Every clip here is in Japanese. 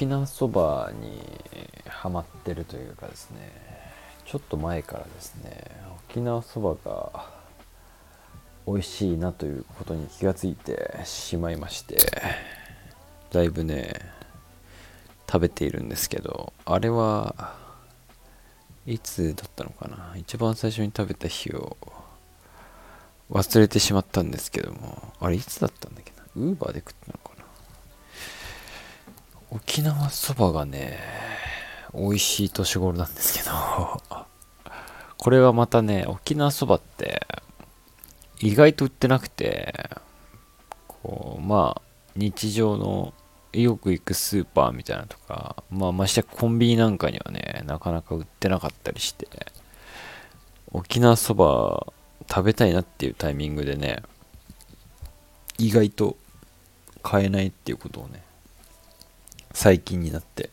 沖縄そばにハマってるというかですねちょっと前からですね沖縄そばが美味しいなということに気がついてしまいましてだいぶね食べているんですけどあれはいつだったのかな一番最初に食べた日を忘れてしまったんですけどもあれいつだったんだっけなウーバーで食ったの沖縄そばがね美味しい年頃なんですけど。これはまたね沖縄そばって意外と売ってなくてこうまあ日常のよく行くスーパーみたいなとかまあましてコンビニなんかにはねなかなか売ってなかったりして沖縄そば食べたいなっていうタイミングでね意外と買えないっていうことをね最近になって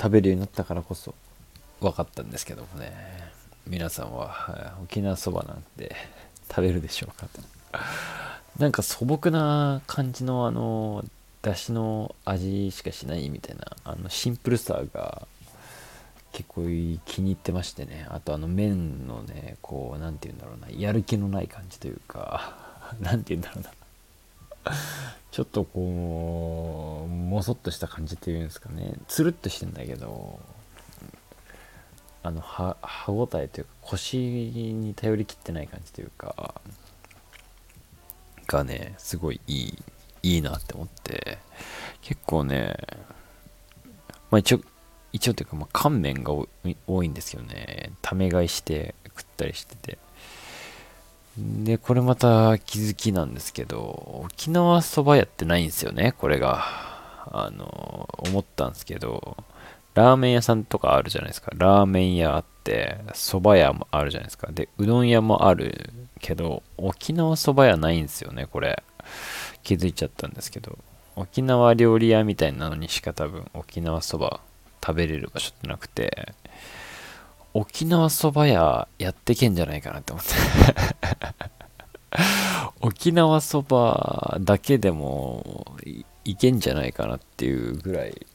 食べるようになったからこそ分かったんですけどもね。皆さんは沖縄そばなんて食べるでしょうかと。なんか素朴な感じのあの出汁の味しかしないみたいなあのシンプルさが結構気に入ってましてね。あとあの麺のねこう何て言うんだろうなやる気のない感じというか 何て言うんだろうな。ちょっとこうもそっとした感じっていうんですかね。つるっとしてんだけどあの歯歯応えというか腰に頼りきってない感じというかがねすごいいいいいなって思って。結構ねまあ一応一応というかまあ乾麺が多いんですよね。ため買いして食ったりしてて。でこれまた気づきなんですけど沖縄そば屋ってないんですよねこれが。あの思ったんですけどラーメン屋さんとかあるじゃないですか。ラーメン屋あってそば屋もあるじゃないですか。でうどん屋もあるけど沖縄そば屋ないんですよねこれ。気づいちゃったんですけど。沖縄料理屋みたいなのにしか多分沖縄そば食べれる場所ってなくて。沖縄そば屋やってけんじゃないかなって思って。沖縄そばだけでもいけんじゃないかなっていうぐらい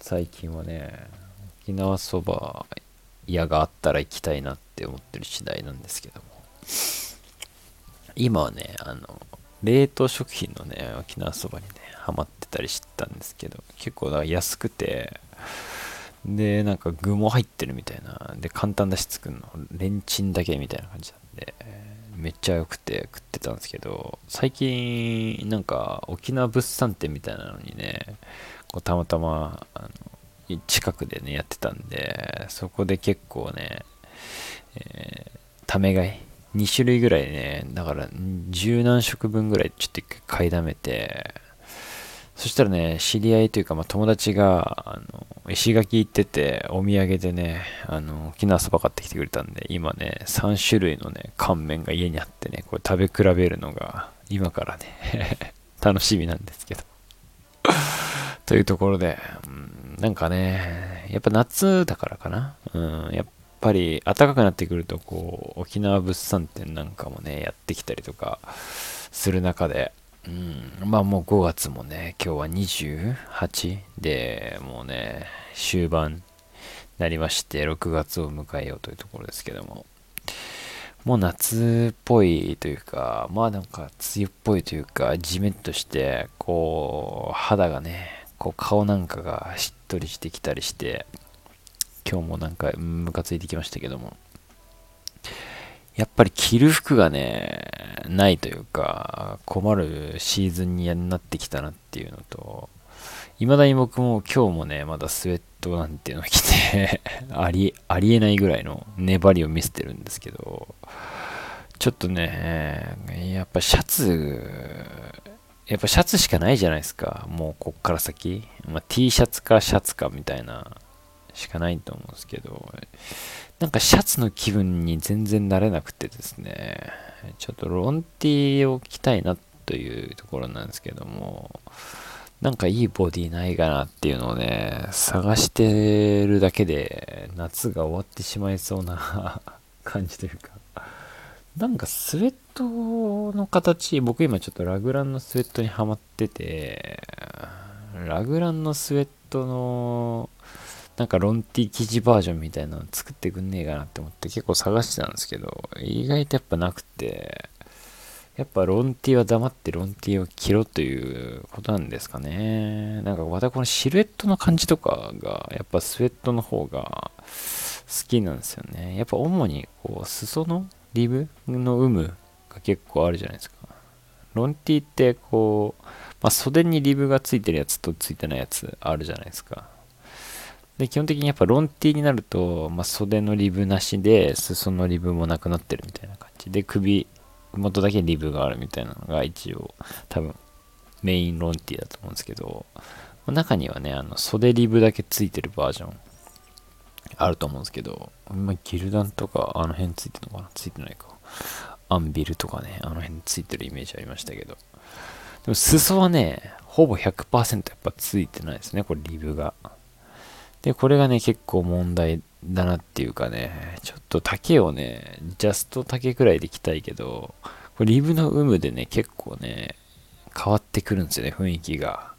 最近はね沖縄そば屋があったら行きたいなって思ってる次第なんですけども。今はねあの冷凍食品のね沖縄そばにねハマってたりしたんですけど結構安くてでなんか具も入ってるみたいな。で簡単だし作るの。レンチンだけみたいな感じなんで。めっちゃ良くて食ってたんですけど。最近なんか沖縄物産展みたいなのにねこうたまたまあの近くでねやってたんでそこで結構ね、えー、ため買い。2種類ぐらいねだから十何食分ぐらいちょっと一回買いだめてそしたらね、知り合いというか、まあ、友達が、あの、石垣行ってて、お土産でね、あの、沖縄そば買ってきてくれたんで、今ね、3種類のね、乾麺が家にあってね、これ食べ比べるのが、今からね 楽しみなんですけどというところで、うん、なんかね、やっぱ夏だからかな。うん、やっぱり暖かくなってくると、こう、沖縄物産展なんかもね、やってきたりとかする中で、うん、まあもう5月もね、今日は28で、もうね、終盤なりまして、6月を迎えようというところですけども、もう夏っぽいというか、まあなんか梅雨っぽいというか、じめっとして、こう、肌がね、こう顔なんかがしっとりしてきたりして、今日もなんかムカついてきましたけども、やっぱり着る服がね、ないというか、困るシーズンになってきたなっていうのと、未だに僕も今日もね、まだスウェットなんていうの着て あり、ありえないぐらいの粘りを見せてるんですけど、ちょっとね、やっぱシャツ、やっぱシャツしかないじゃないですか。もうこっから先。まあ、T シャツかシャツかみたいなしかないと思うんですけど、なんかシャツの気分に全然慣れなくてですね、ちょっとロンティーを着たいなというところなんですけども、なんかいいボディないかなっていうのをね、探してるだけで夏が終わってしまいそうな 感じというか、なんかスウェットの形、僕今ちょっとラグランのスウェットにはまってて、ラグランのスウェットのなんかロンティ生地バージョンみたいなの作ってくんねえかなって思って結構探してたんですけど意外とやっぱなくてやっぱロンティは黙ってロンティを着ろということなんですかね。なんかまたこのシルエットの感じとかがやっぱスウェットの方が好きなんですよね。やっぱ主にこう裾のリブの有無が結構あるじゃないですか。ロンティってこう、まあ、袖にリブがついてるやつとついてないやつあるじゃないですか。で、基本的にやっぱロンティになると、まあ、袖のリブなしで、裾のリブもなくなってるみたいな感じで、首元だけリブがあるみたいなのが一応多分メインロンティだと思うんですけど、中にはね、あの袖リブだけついてるバージョンあると思うんですけど、まあ、ギルダンとかあの辺ついてるのかな？ついてないか。アンビルとかね、あの辺ついてるイメージありましたけど。でも裾はね、ほぼ100%やっぱついてないですね、これリブが。で、これがね、結構問題だなっていうかね、ちょっと丈をね、ジャスト丈くらいで着たいけど、これリブの有無でね、結構ね、変わってくるんですよね、雰囲気が。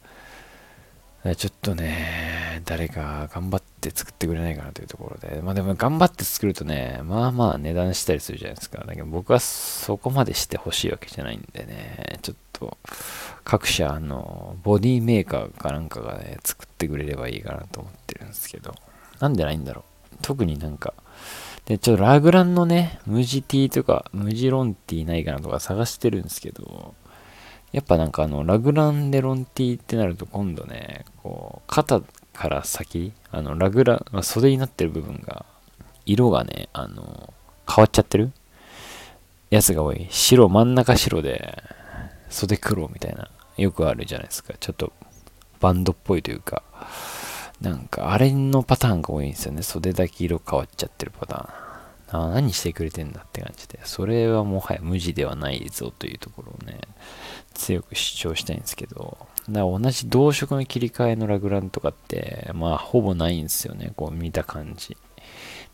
ちょっとね、誰か頑張って作ってくれないかなというところで。まあでも頑張って作るとね、まあまあ値段したりするじゃないですか。だけど僕はそこまでしてほしいわけじゃないんでね、ちょっと各社あのボディメーカーかなんかがね、作ってくれればいいかなと思ってですけど、なんでないんだろう。特になんか、で、ちょっとラグランのね、無地 T とか、無地ロンティないかなとか探してるんですけど、やっぱなんかあの、ラグランでロンティってなると今度ね、こう、肩から先、あの、ラグラン、まあ、袖になってる部分が、色がね、あの、変わっちゃってる？やつが多い。白、真ん中白で、袖黒みたいな、よくあるじゃないですか。ちょっと、バンドっぽいというか、なんか、あれのパターンが多いんですよね。袖だけ色変わっちゃってるパターン。あ何してくれてんだって感じで、それはもはや無地ではないぞというところをね、強く主張したいんですけど、だから同じ同色の切り替えのラグランとかって、まあほぼないんですよね、こう見た感じ。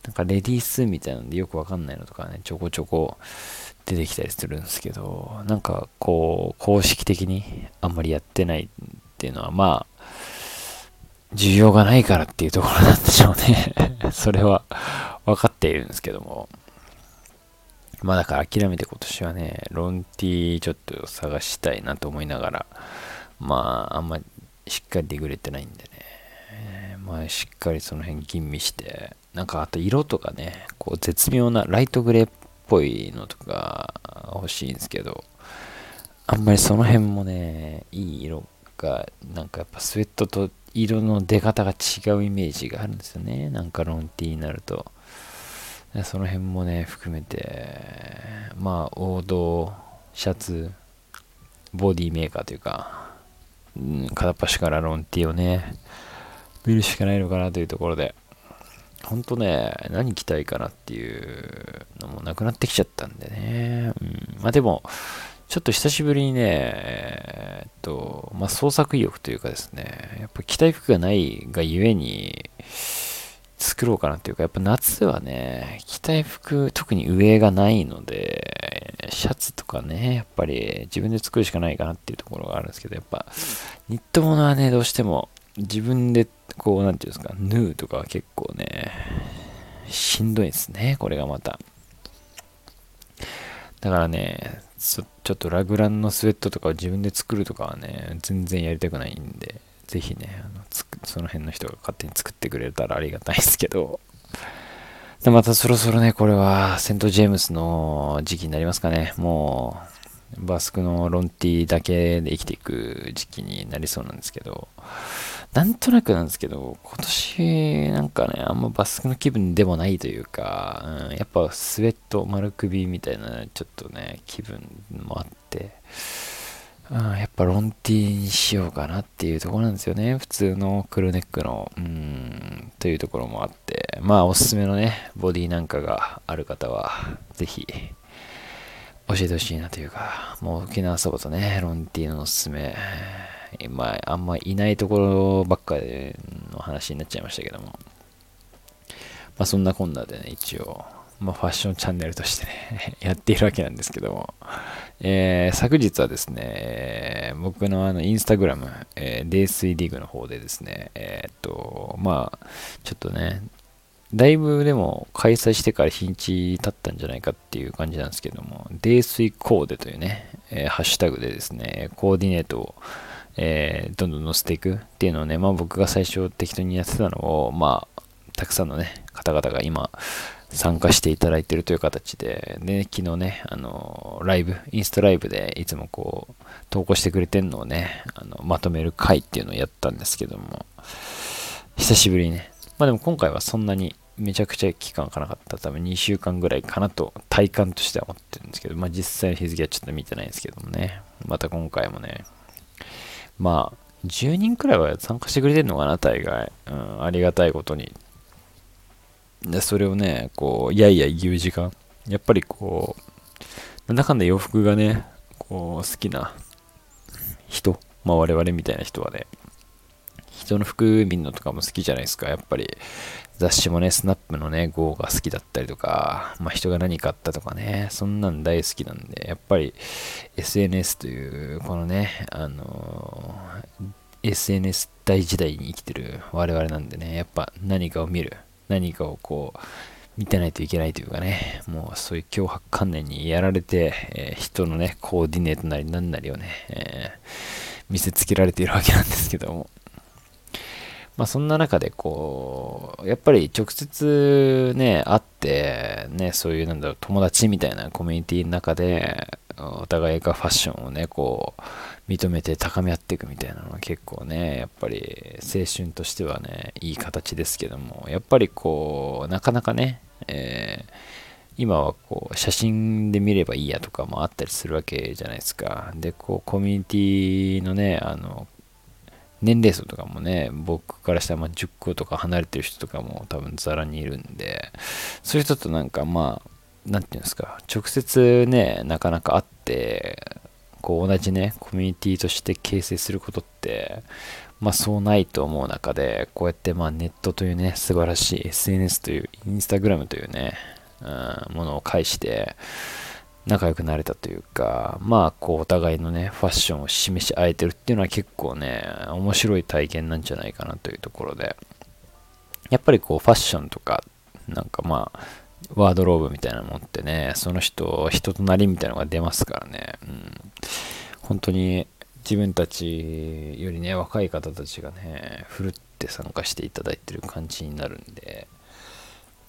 なんかレディースみたいなのでよくわかんないのとかね、ちょこちょこ出てきたりするんですけど、なんかこう、公式的にあんまりやってないっていうのは、まあ、需要がないからっていうところなんでしょうね。それは分かっているんですけども。まあだから諦めて今年はね、ロンティちょっと探したいなと思いながら、まああんましっかりデグれてないんでね、まあしっかりその辺吟味して、なんかあと色とかね、こう絶妙なライトグレーっぽいのとか欲しいんですけど、あんまりその辺もね、いい色が、なんかやっぱスウェットと色の出方が違うイメージがあるんですよね。なんかロンティーになると。その辺もね、含めて、まあ、王道シャツ、ボディメーカーというか、うん、片っ端からロンティーをね、見るしかないのかなというところで、ほんとね、何着たいかなっていうのもなくなってきちゃったんでね。うん、まあでも、ちょっと久しぶりにね、えー、っと、まあ創作意欲というかですね、やっぱ着たい服がないがゆえに、作ろうかなっていうか、やっぱ夏はね、着たい服、特に上がないので、シャツとかね、やっぱり自分で作るしかないかなっていうところがあるんですけど、やっぱ、ニットものはね、どうしても自分で、こう、なんていうんですか、縫うとかは結構ね、しんどいですね、これがまた。だからね、ちょっとラグランのスウェットとかを自分で作るとかはね、全然やりたくないんで、ぜひね、あのその辺の人が勝手に作ってくれたらありがたいですけど、でまたそろそろね、これはセント・ジェームスの時期になりますかね。もう、バスクのロンティだけで生きていく時期になりそうなんですけど、なんとなくなんですけど、今年なんかね、あんまバスクの気分でもないというか、うん、やっぱスウェット丸首みたいなちょっとね、気分もあって、うん、やっぱロンティーにしようかなっていうところなんですよね。普通のクルネックの、うん、というところもあって、まあおすすめのね、ボディなんかがある方は、ぜひ、教えてほしいなというか、もう沖縄そばとね、ロンティーのおすすめ、まああんまいないところばっかりの話になっちゃいましたけども、まあそんなこんなでね、一応、まあファッションチャンネルとしてね やっているわけなんですけども、えー、昨日はですね、僕のあのインスタグラム、えー、デイスイリーグの方でですね、えー、っと、まあ、ちょっとね、だいぶでも開催してから日にち経ったんじゃないかっていう感じなんですけども、泥水コーデというね、えー、ハッシュタグでですね、コーディネートを、えー、どんどん載せていくっていうのをね、まあ僕が最初適当にやってたのを、まあ、たくさんのね、方々が今、参加していただいてるという形で、で、昨日ね、あの、ライブ、インスタライブでいつもこう、投稿してくれてんのをね、あのまとめる回っていうのをやったんですけども、久しぶりにね、まあでも今回はそんなにめちゃくちゃ期間かなかった。多分2週間ぐらいかなと体感としては思ってるんですけど、まあ実際の日付はちょっと見てないんですけどもね。また今回もね、まあ10人くらいは参加してくれてるのかな、大概。うん、ありがたいことに。で、それをね、こう、いやいや言う時間。やっぱりこう、なんだかんだ洋服がね、こう、好きな人、まあ我々みたいな人はね、人の服見るのとかも好きじゃないですか。やっぱり雑誌もね、スナップのね、号が好きだったりとか、まあ人が何買ったとかね、そんなん大好きなんで、やっぱり SNS という、このね、あの、SNS 大時代に生きてる我々なんでね、やっぱ何かを見る、何かをこう、見てないといけないというかね、もうそういう脅迫観念にやられて、えー、人のね、コーディネートなり何なりをね、えー、見せつけられているわけなんですけども、まあそんな中でこう、やっぱり直接ね、会って、ね、そういうなんだろう、友達みたいなコミュニティの中で、お互いがファッションをね、こう、認めて高め合っていくみたいなのは結構ね、やっぱり青春としてはね、いい形ですけども、やっぱりこう、なかなかね、えー、今はこう写真で見ればいいやとかもあったりするわけじゃないですか。で、こうコミュニティのね、あの年齢層とかもね、僕からしたらま10個とか離れてる人とかも多分ザラにいるんで、そういう人となんかまあ、なんていうんですか、直接ね、なかなか会って、こう同じね、コミュニティとして形成することって、まあそうないと思う中で、こうやってまあネットというね、素晴らしい SNS という、インスタグラムというね、うん、ものを介して、仲良くなれたというか、まあ、こう、お互いのね、ファッションを示し合えてるっていうのは結構ね、面白い体験なんじゃないかなというところで、やっぱりこう、ファッションとか、なんかまあ、ワードローブみたいなもんってね、その人、人となりみたいなのが出ますからね、うん、本当に自分たちよりね、若い方たちがね、ふるって参加していただいてる感じになるんで、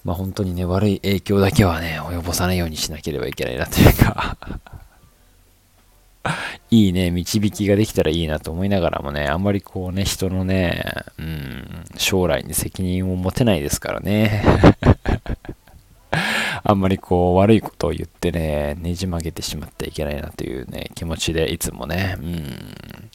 まあ本当にね、悪い影響だけはね、及ぼさないようにしなければいけないなというか いいね、導きができたらいいなと思いながらもね、あんまりこうね、人のね、うん、将来に責任を持てないですからね。あんまりこう悪いことを言ってね、ねじ曲げてしまってはいけないなというね、気持ちでいつもね、うん。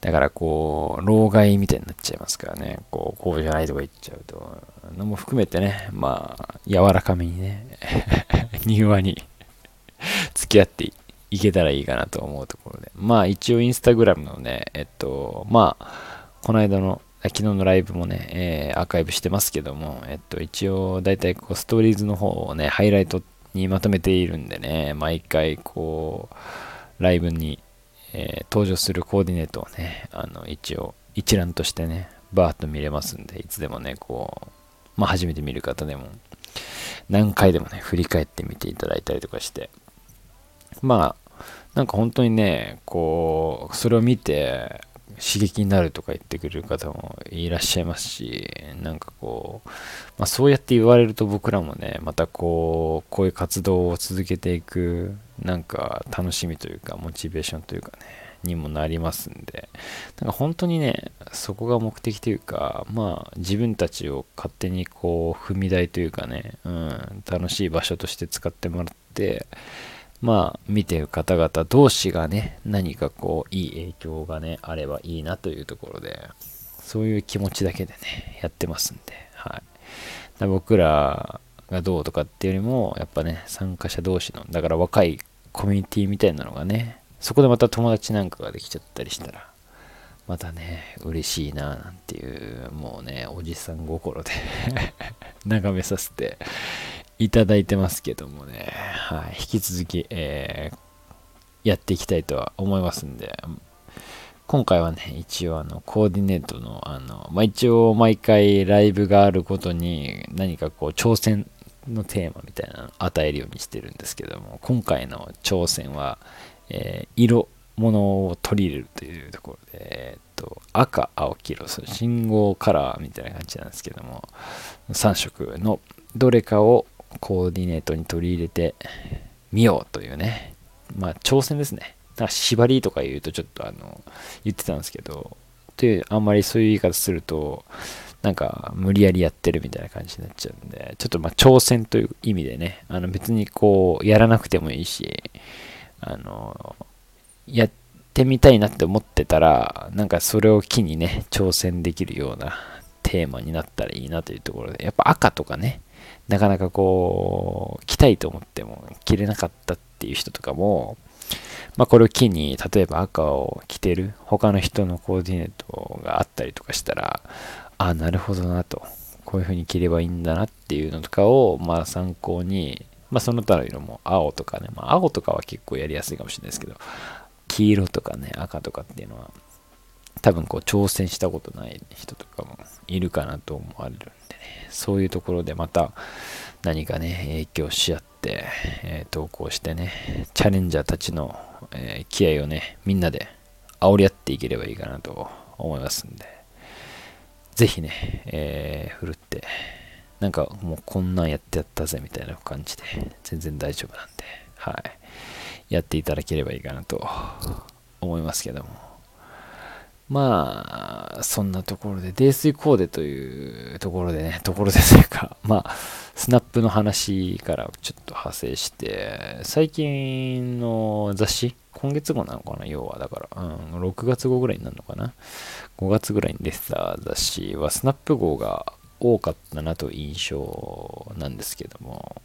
だからこう、老害みたいになっちゃいますからね、こう、こうじゃないとか言っちゃうと、のも含めてね、まあ、柔らかめにね、柔和に付き合っていけたらいいかなと思うところで。まあ、一応インスタグラムのね、えっと、まあ、この間の、昨日のライブもね、えー、アーカイブしてますけども、えっと、一応、だいたいこう、ストーリーズの方をね、ハイライトにまとめているんでね、毎回、こう、ライブに、えー、登場するコーディネートをね、あの、一応、一覧としてね、バーッと見れますんで、いつでもね、こう、まあ、初めて見る方でも、何回でもね、振り返ってみていただいたりとかして、まあ、なんか本当にね、こう、それを見て、刺激になるとか言ってくれる方もいらっしゃいますし、なんかこう、まあ、そうやって言われると僕らもね、またこう、こういう活動を続けていく、なんか楽しみというか、モチベーションというかね、にもなりますんで、なんか本当にね、そこが目的というか、まあ自分たちを勝手にこう踏み台というかね、うん、楽しい場所として使ってもらって、まあ見てる方々同士がね、何かこういい影響がね、あればいいなというところで、そういう気持ちだけでね、やってますんで、はい。僕らがどうとかっていうよりも、やっぱね、参加者同士の、だから若いコミュニティみたいなのがね、そこでまた友達なんかができちゃったりしたら、またね、嬉しいな、なんていう、もうね、おじさん心で 眺めさせていただいてますけどもね、はい、引き続き、えー、やっていきたいとは思いますんで、今回はね、一応あの、コーディネートの、あの、まあ、一応毎回ライブがあることに何かこう挑戦のテーマみたいなのを与えるようにしてるんですけども、今回の挑戦は、えー、色物を取り入れるというところで、えー、っと、赤、青、黄色、信号カラーみたいな感じなんですけども、3色のどれかをコーディネートに取り入れてみようというね、まあ挑戦ですね。だから縛りとか言うとちょっとあの、言ってたんですけど、という、あんまりそういう言い方すると、なんか無理やりやってるみたいな感じになっちゃうんで、ちょっとまあ挑戦という意味でね、あの別にこう、やらなくてもいいし、あの、やってみたいなって思ってたら、なんかそれを機にね、挑戦できるようなテーマになったらいいなというところで、やっぱ赤とかね、なかなかこう、着たいと思っても着れなかったっていう人とかも、まあ、これを機に、例えば赤を着てる他の人のコーディネートがあったりとかしたら、あ、なるほどなと、こういう風に着ればいいんだなっていうのとかを、まあ参考に、まあその他の色も青とかね、まあ青とかは結構やりやすいかもしれないですけど、黄色とかね、赤とかっていうのは、多分こう挑戦したことない人とかもいるかなと思われるね、そういうところでまた何かね、影響し合って、えー、投稿してね、チャレンジャーたちの、えー、気合をね、みんなで煽り合っていければいいかなと思いますんで、ぜひね、えー、ふるって、なんかもうこんなんやってやったぜみたいな感じで、全然大丈夫なんで、はい。やっていただければいいかなと思いますけども。まあ、そんなところで、泥酔コーデというところでね、ところでというか、まあ、スナップの話からちょっと派生して、最近の雑誌、今月号なのかな、要は、だから、うん、6月号ぐらいになるのかな。5月ぐらいに出てた雑誌は、スナップ号が多かったなという印象なんですけども、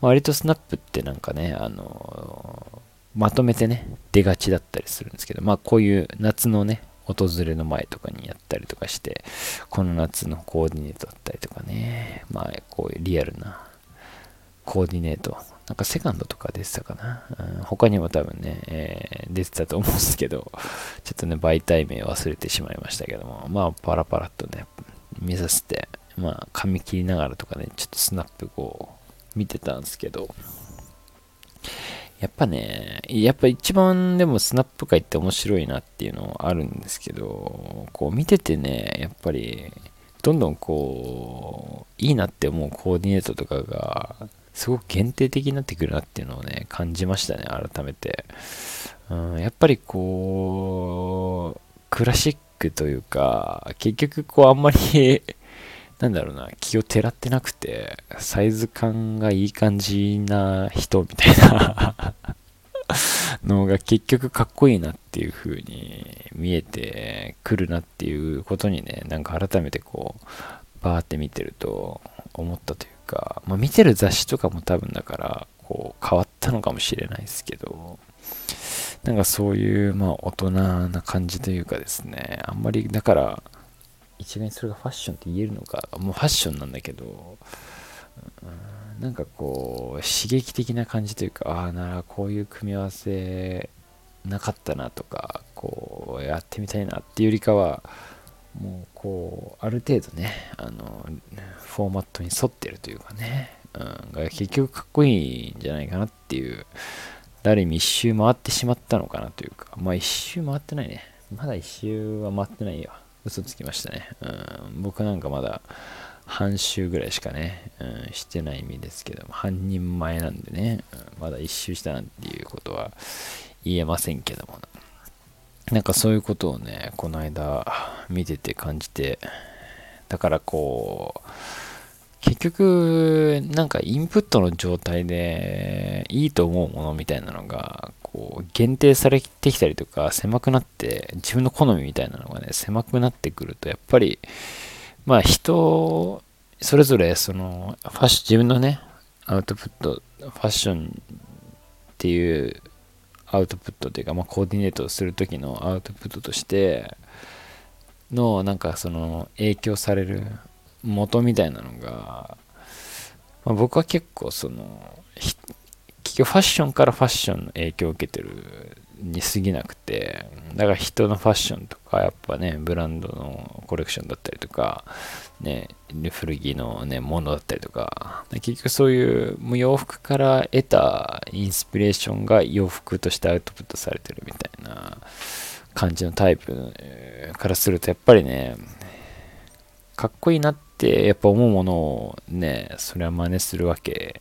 割とスナップってなんかね、あのまとめてね、出がちだったりするんですけど、まあこういう夏のね、訪れの前とかにやったりとかして、この夏のコーディネートだったりとかね、まあこういうリアルなコーディネート、なんかセカンドとか出てたかな、うん、他にも多分ね、えー、出てたと思うんですけど、ちょっとね、媒体名忘れてしまいましたけども、まあパラパラっとね、見させて、まあ髪切りながらとかね、ちょっとスナップこう見てたんですけど、やっぱね、やっぱ一番でもスナップ界って面白いなっていうのはあるんですけど、こう見ててね、やっぱり、どんどんこう、いいなって思うコーディネートとかが、すごく限定的になってくるなっていうのをね、感じましたね、改めて。うん、やっぱりこう、クラシックというか、結局こうあんまりなんだろうな、気をてらってなくて、サイズ感がいい感じな人みたいな のが結局かっこいいなっていう風に見えてくるなっていうことにね、なんか改めてこう、バーって見てると思ったというか、まあ、見てる雑誌とかも多分だから、こう変わったのかもしれないですけど、なんかそういう、まあ大人な感じというかですね、あんまりだから、一概にそれがファッションって言えるのかもうファッションなんだけど、うん、なんかこう刺激的な感じというかああならこういう組み合わせなかったなとかこうやってみたいなっていうよりかはもうこうある程度ねあのフォーマットに沿ってるというかね、うん、が結局かっこいいんじゃないかなっていうある意味一周回ってしまったのかなというかまあ一周回ってないね。まだ一周は回ってないよ。嘘つきましたね。うん、僕なんかまだ半周ぐらいしかね、うん、してない意味ですけども、半人前なんでね、うん、まだ一周したなんていうことは言えませんけども、なんかそういうことをね、この間見てて感じて、だからこう、結局、なんかインプットの状態でいいと思うものみたいなのが、こう、限定されてきたりとか、狭くなって、自分の好みみたいなのがね、狭くなってくると、やっぱり、まあ人、それぞれ、その、ファッション、自分のね、アウトプット、ファッションっていうアウトプットというか、まあ、コーディネートする時のアウトプットとしての、なんかその、影響される元みたいなのが、まあ、僕は結構その、局ファッションからファッションの影響を受けてるに過ぎなくて、だから人のファッションとか、やっぱね、ブランドのコレクションだったりとか、ね、古着のね、ものだったりとか、結局そういう洋服から得たインスピレーションが洋服としてアウトプットされてるみたいな感じのタイプからすると、やっぱりね、かっこいいなってやっぱ思うものをね、それは真似するわけ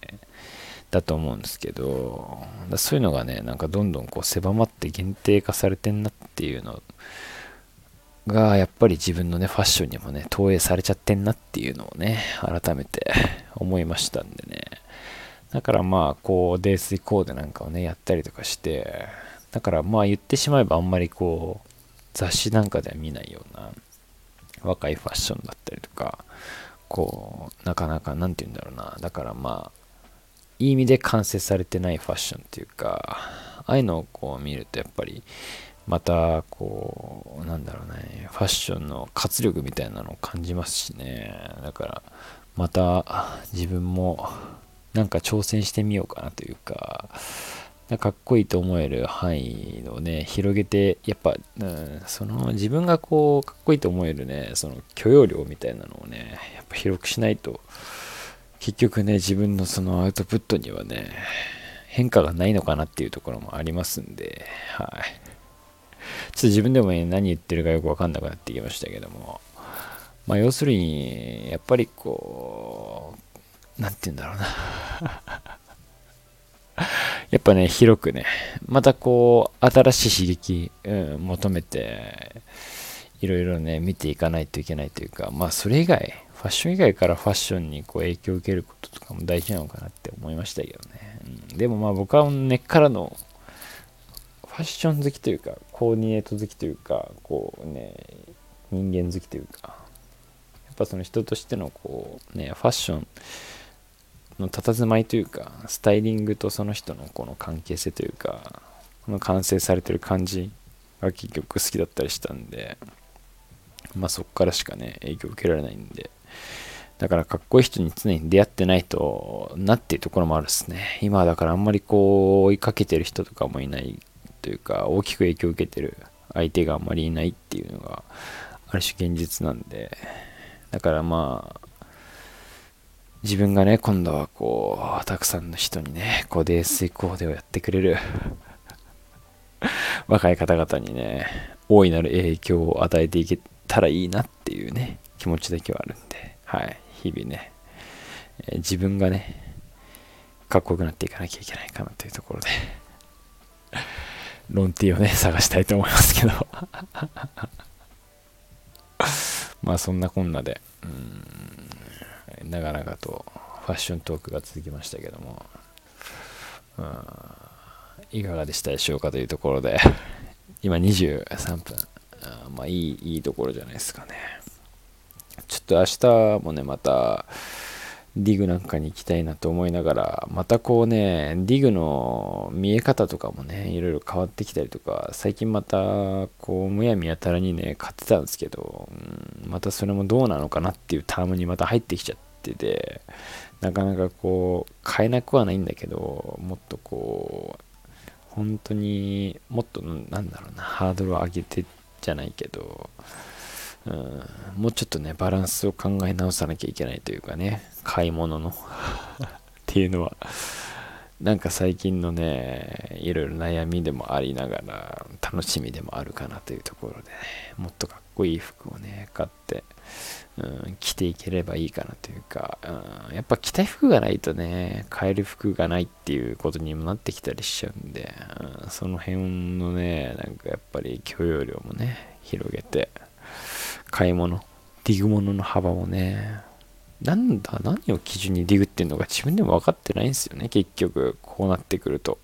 だと思うんですけど、そういうのがね、なんかどんどんこう狭まって限定化されてんなっていうのが、やっぱり自分のね、ファッションにもね、投影されちゃってんなっていうのをね、改めて思いましたんでね。だからまあ、こう、泥酔コーデなんかをね、やったりとかして、だからまあ言ってしまえばあんまりこう、雑誌なんかでは見ないような若いファッションだったりとか、こう、なかなか、なんて言うんだろうな。だからまあ、いい意味で完成されてないファッションっていうか、ああいうのをこう見るとやっぱり、またこう、なんだろうね、ファッションの活力みたいなのを感じますしね。だから、また自分もなんか挑戦してみようかなというか、かっこいいと思える範囲をね、広げて、やっぱ、うん、その自分がこう、かっこいいと思えるね、その許容量みたいなのをね、やっぱ広くしないと、結局ね、自分のそのアウトプットにはね、変化がないのかなっていうところもありますんで、はい。ちょっと自分でも、ね、何言ってるかよくわかんなくなってきましたけども、まあ要するに、やっぱりこう、なんて言うんだろうな。やっぱね、広くね、またこう、新しい刺激、うん、求めて、いろいろね、見ていかないといけないというか、まあそれ以外、ファッション以外からファッションにこう影響を受けることとかも大事なのかなって思いましたけどね。うん、でもまあ僕は根っからのファッション好きというか、コーディネート好きというか、こうね、人間好きというか、やっぱその人としてのこうね、ファッションの佇まいというか、スタイリングとその人のこの関係性というか、この完成されてる感じが結局好きだったりしたんで、まあそこからしかね、影響を受けられないんで、だからかっこいい人に常に出会ってないとなっていうところもあるですね。今だからあんまりこう追いかけてる人とかもいないというか大きく影響を受けてる相手があんまりいないっていうのがある種現実なんで。だからまあ自分がね今度はこうたくさんの人にねこう泥酔コーデをやってくれる。若い方々にね大いなる影響を与えていけたらいいなっていうね。気持ちだけはあるんではい。日々ね、えー、自分がね、かっこよくなっていかなきゃいけないかなというところでロンティーをね、探したいと思いますけど。まあそんなこんなで、うん、長々とファッショントークが続きましたけども、いかがでしたでしょうかというところで、今23分、あまあいい、いいところじゃないですかね。ちょっと明日もね、また、ディグなんかに行きたいなと思いながら、またこうね、ディグの見え方とかもね、いろいろ変わってきたりとか、最近また、こう、むやみやたらにね、買ってたんですけど、またそれもどうなのかなっていうタームにまた入ってきちゃってて、なかなかこう、買えなくはないんだけど、もっとこう、本当にもっとなんだろうな、ハードルを上げてじゃないけど、うん、もうちょっとね、バランスを考え直さなきゃいけないというかね、買い物の。っていうのは、なんか最近のね、いろいろ悩みでもありながら、楽しみでもあるかなというところでね、もっとかっこいい服をね、買って、うん、着ていければいいかなというか、うん、やっぱ着たい服がないとね、買える服がないっていうことにもなってきたりしちゃうんで、うん、その辺のね、なんかやっぱり許容量もね、広げて、買い物、ディグ物の幅もね、なんだ、何を基準にディグってんのか自分でも分かってないんですよね、結局、こうなってくると。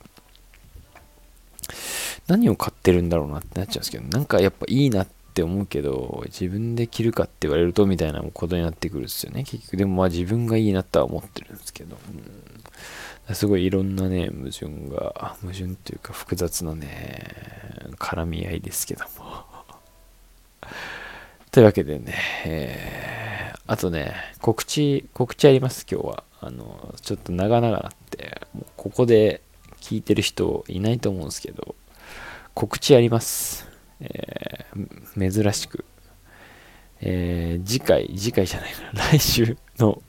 何を買ってるんだろうなってなっちゃうんですけど、なんかやっぱいいなって思うけど、自分で着るかって言われるとみたいなことになってくるんですよね、結局。でもまあ自分がいいなとは思ってるんですけど、うん、すごいいろんなね、矛盾が、矛盾というか複雑なね、絡み合いですけども。というわけでね、えー、あとね、告知、告知あります、今日は。あの、ちょっと長々なって、もうここで聞いてる人いないと思うんですけど、告知あります。えー、珍しく。えー、次回、次回じゃないな、来週の、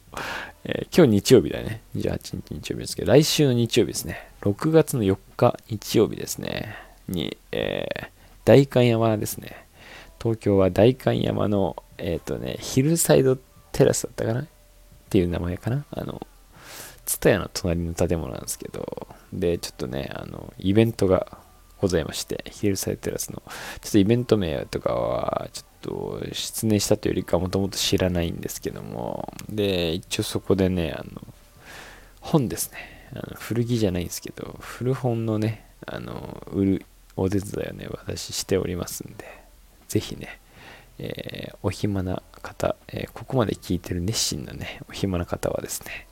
えー、今日日曜日だね。28日日曜日ですけど、来週の日曜日ですね。6月の4日日曜日ですね。に、えー、代官山ですね。東京は代官山の、えっ、ー、とね、ヒルサイドテラスだったかな？っていう名前かな？あの、ツタヤの隣の建物なんですけど、で、ちょっとね、あの、イベントがございまして、ヒルサイドテラスの、ちょっとイベント名とかは、ちょっと失念したというよりかもともと知らないんですけども、で、一応そこでね、あの、本ですね。あの古着じゃないんですけど、古本のね、あの、売るお手伝いをね、私しておりますんで、ぜひね、えー、お暇な方、えー、ここまで聞いてる熱心なね、お暇な方はですね、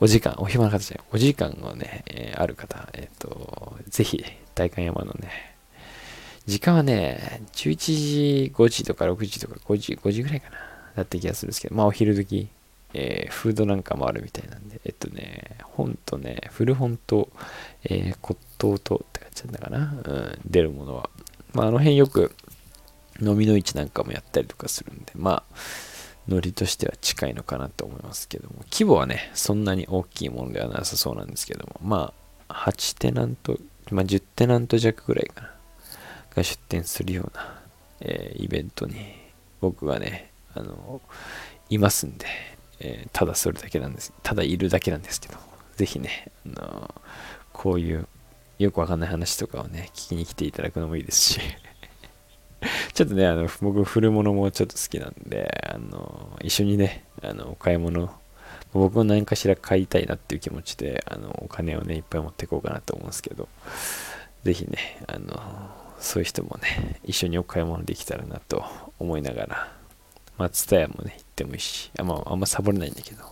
お時間、お暇な方じゃない、お時間がね、えー、ある方、えっ、と、ぜひ、代官山のね、時間はね、11時、5時とか6時とか5時、5時ぐらいかな、だった気がするんですけど、まあお昼時、えー、フードなんかもあるみたいなんで、えっとね、本とね、古本と、えー、骨董とって感じなんだかな、うん、出るものは。まああの辺よく飲みの市なんかもやったりとかするんで、まあ、ノリとしては近いのかなと思いますけども、規模はね、そんなに大きいものではなさそうなんですけども、まあ、8テナント、まあ、10テナント弱ぐらいかな。が出店するような、えー、イベントに僕がね、あの、いますんで、えー、ただそれだけなんです。ただいるだけなんですけど、ぜひね、あのこういうよくわかんない話とかをね、聞きに来ていただくのもいいですし ちょっとね、あの、僕、古物もちょっと好きなんで、あの、一緒にね、あの、お買い物、僕も何かしら買いたいなっていう気持ちで、あの、お金をね、いっぱい持っていこうかなと思うんですけど、ぜひね、あの、そういう人もね、一緒にお買い物できたらなと思いながら、まあ、ツタヤもね、行ってもいいし、あ,、まあ、あんまサボれないんだけど、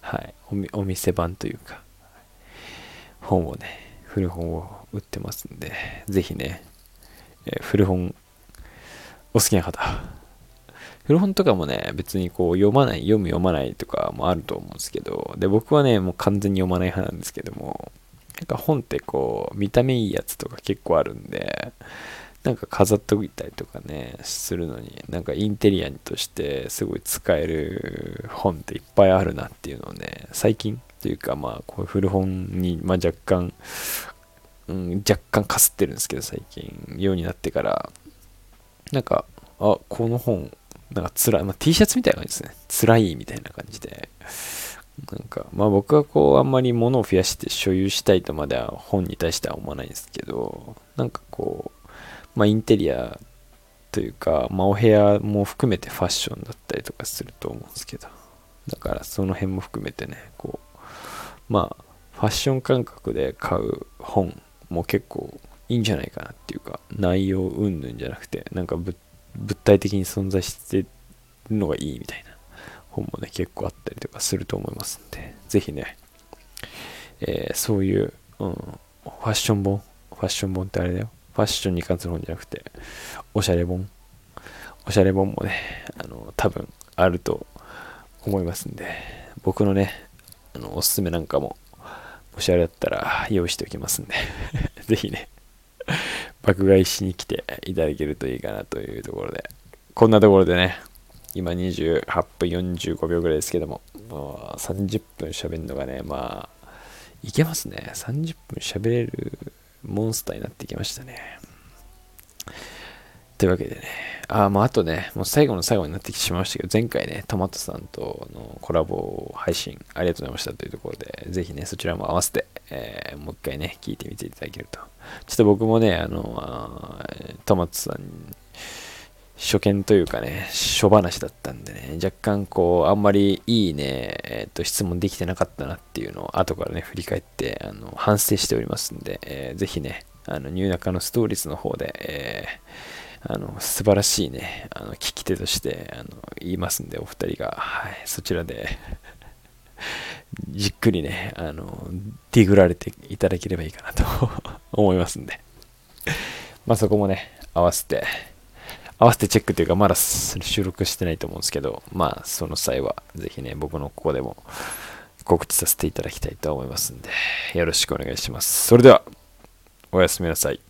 はいお、お店版というか、本をね、古本を売ってますんで、ぜひね、えー、古本お好きな方、古本とかもね、別にこう読まない、読む読まないとかもあると思うんですけど、で、僕はね、もう完全に読まない派なんですけども、なんか本ってこう、見た目いいやつとか結構あるんで、なんか飾っておいたりとかね、するのに、なんかインテリアとしてすごい使える本っていっぱいあるなっていうのをね、最近というかまあ、こういう古本に、まあ、若干、うん、若干かすってるんですけど、最近、ようになってから、なんか、あ、この本、なんか辛い、まあ、T シャツみたいな感じですね。辛いみたいな感じで、なんか、まあ僕はこう、あんまり物を増やして所有したいとまでは本に対しては思わないんですけど、なんかこう、まあインテリアというか、まあお部屋も含めてファッションだったりとかすると思うんですけど、だからその辺も含めてね、こう、まあファッション感覚で買う本も結構いいんじゃないかなっていうか、内容うんぬんじゃなくて、なんか物体的に存在してるのがいいみたいな。本もね、結構あったりとかすると思いますんで、ぜひね、えー、そういう、うん、ファッション本、ファッション本ってあれだよ。ファッションに関する本じゃなくて、おしゃれ本。おしゃれ本もね、あの、多分あると思いますんで、僕のね、あの、おすすめなんかも、おしゃれだったら用意しておきますんで ぜひね、爆買いしに来ていただけるといいかなというところで、こんなところでね、今28分45秒ぐらいですけども、もう30分喋るのがね、まあ、いけますね。30分喋れるモンスターになってきましたね。というわけでね、あ、まあ、あとね、もう最後の最後になってきてしまいましたけど、前回ね、トマトさんとのコラボ配信ありがとうございましたというところで、ぜひね、そちらも合わせて、えー、もう一回ね、聞いてみていただけると。ちょっと僕もね、あの、トマトさん初見というかね、初話だったんでね、若干こう、あんまりいいね、えっ、ー、と、質問できてなかったなっていうのを後からね、振り返って、あの、反省しておりますんで、えー、ぜひね、あの、ニューナカのストーリーズの方で、えー、あの、素晴らしいね、あの、聞き手として、あの、言いますんで、お二人が、はい、そちらで じっくりね、あの、ディグられていただければいいかなと 思いますんでまあそこもね、合わせて、合わせてチェックというか、まだ収録してないと思うんですけど、まあ、その際は、ぜひね、僕のここでも告知させていただきたいと思いますんで、よろしくお願いします。それでは、おやすみなさい。